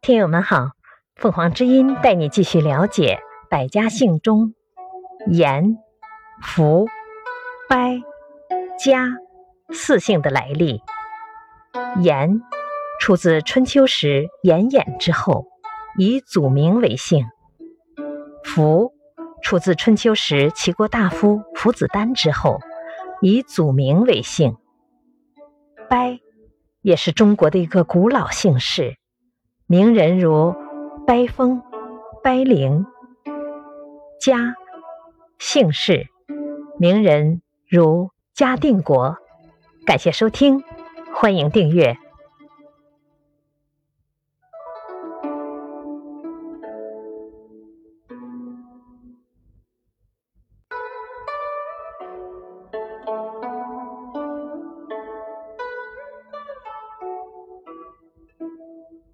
听友们好，凤凰之音带你继续了解百家姓中严、福、掰、家四姓的来历。严出自春秋时严衍之后，以祖名为姓；福出自春秋时齐国大夫傅子丹之后，以祖名为姓。掰也是中国的一个古老姓氏，名人如掰风、掰灵。家姓氏名人如嘉定国。感谢收听，欢迎订阅。